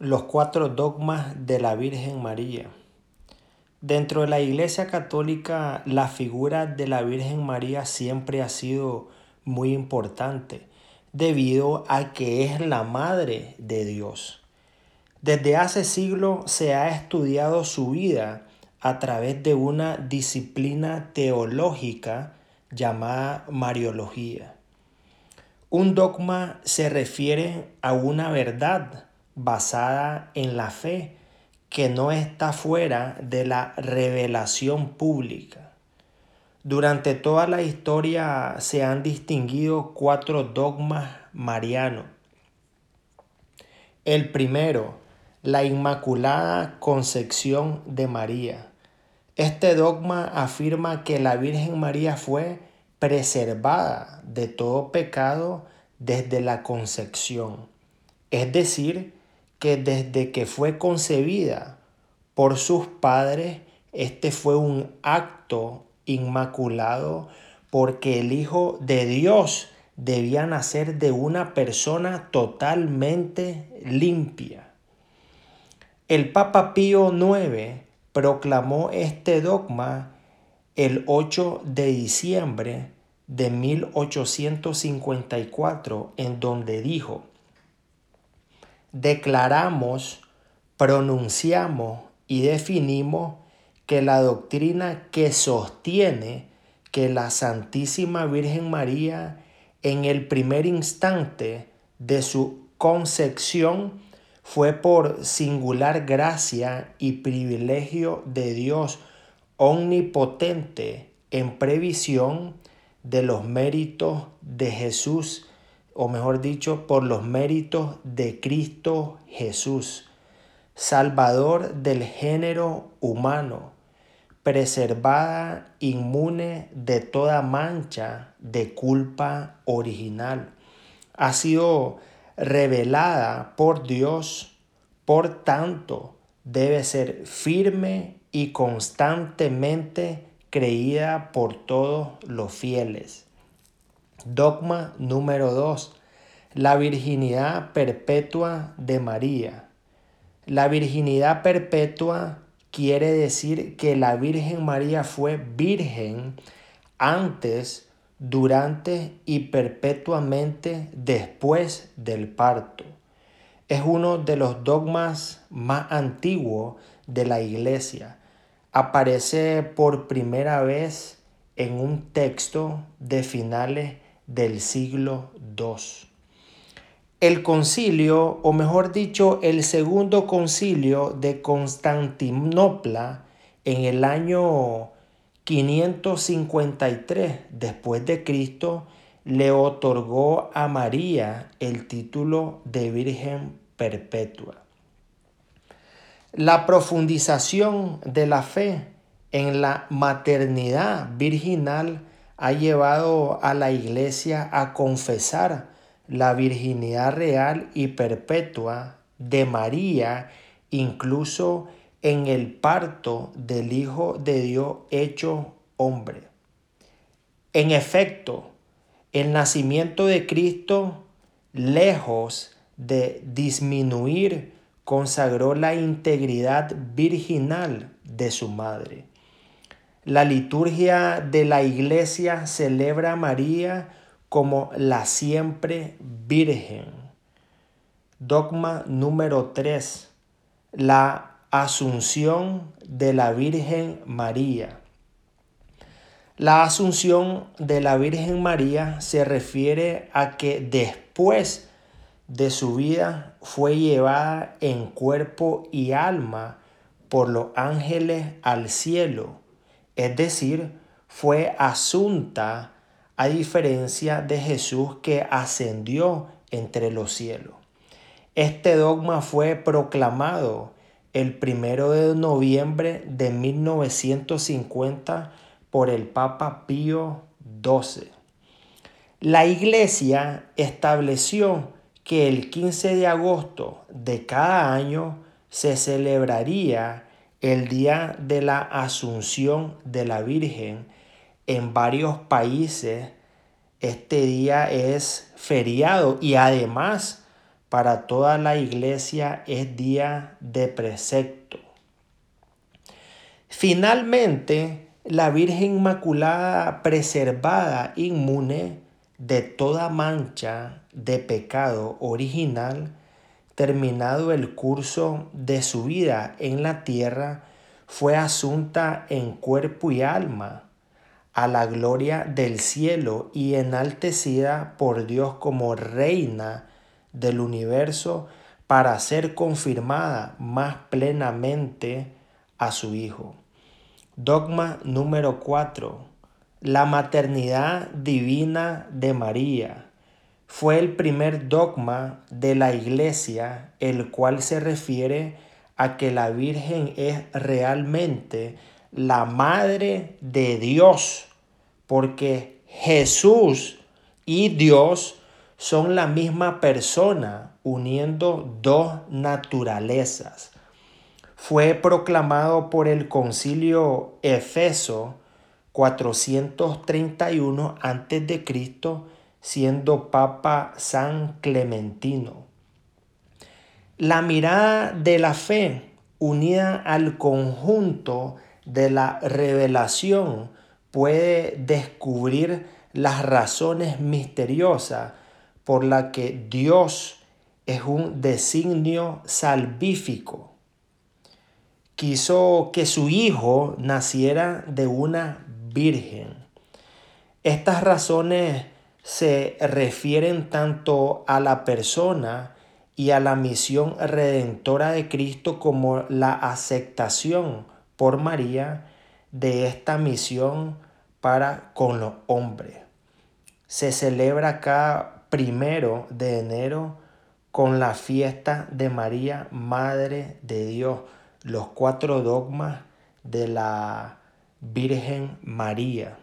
Los cuatro dogmas de la Virgen María. Dentro de la Iglesia Católica, la figura de la Virgen María siempre ha sido muy importante, debido a que es la Madre de Dios. Desde hace siglos se ha estudiado su vida a través de una disciplina teológica llamada Mariología. Un dogma se refiere a una verdad basada en la fe que no está fuera de la revelación pública. Durante toda la historia se han distinguido cuatro dogmas marianos. El primero, la Inmaculada Concepción de María. Este dogma afirma que la Virgen María fue preservada de todo pecado desde la concepción, es decir, que desde que fue concebida por sus padres, este fue un acto inmaculado porque el Hijo de Dios debía nacer de una persona totalmente limpia. El Papa Pío IX proclamó este dogma el 8 de diciembre de 1854, en donde dijo, declaramos, pronunciamos y definimos que la doctrina que sostiene que la Santísima Virgen María en el primer instante de su concepción fue por singular gracia y privilegio de Dios omnipotente en previsión de los méritos de Jesús o mejor dicho, por los méritos de Cristo Jesús, Salvador del género humano, preservada inmune de toda mancha de culpa original. Ha sido revelada por Dios, por tanto, debe ser firme y constantemente creída por todos los fieles. Dogma número 2. La virginidad perpetua de María. La virginidad perpetua quiere decir que la Virgen María fue virgen antes, durante y perpetuamente después del parto. Es uno de los dogmas más antiguos de la iglesia. Aparece por primera vez en un texto de finales del siglo II. El concilio, o mejor dicho, el segundo concilio de Constantinopla en el año 553 después de Cristo le otorgó a María el título de Virgen Perpetua. La profundización de la fe en la maternidad virginal ha llevado a la iglesia a confesar la virginidad real y perpetua de María, incluso en el parto del Hijo de Dios hecho hombre. En efecto, el nacimiento de Cristo, lejos de disminuir, consagró la integridad virginal de su madre. La liturgia de la iglesia celebra a María como la siempre Virgen. Dogma número 3. La Asunción de la Virgen María. La Asunción de la Virgen María se refiere a que después de su vida fue llevada en cuerpo y alma por los ángeles al cielo es decir, fue asunta a diferencia de Jesús que ascendió entre los cielos. Este dogma fue proclamado el primero de noviembre de 1950 por el Papa Pío XII. La Iglesia estableció que el 15 de agosto de cada año se celebraría el día de la Asunción de la Virgen en varios países. Este día es feriado y además para toda la iglesia es día de precepto. Finalmente, la Virgen Inmaculada preservada, inmune de toda mancha de pecado original, terminado el curso de su vida en la tierra, fue asunta en cuerpo y alma a la gloria del cielo y enaltecida por Dios como reina del universo para ser confirmada más plenamente a su Hijo. Dogma número 4. La maternidad divina de María fue el primer dogma de la Iglesia, el cual se refiere a que la Virgen es realmente la Madre de Dios, porque Jesús y Dios son la misma persona, uniendo dos naturalezas. Fue proclamado por el concilio Efeso 431 a.C., siendo Papa San Clementino. La mirada de la fe unida al conjunto de la revelación puede descubrir las razones misteriosas por la que Dios es un designio salvífico. Quiso que su hijo naciera de una virgen. Estas razones se refieren tanto a la persona y a la misión redentora de Cristo como la aceptación por María de esta misión para con los hombres. Se celebra acá primero de enero con la fiesta de María, Madre de Dios, los cuatro dogmas de la Virgen María.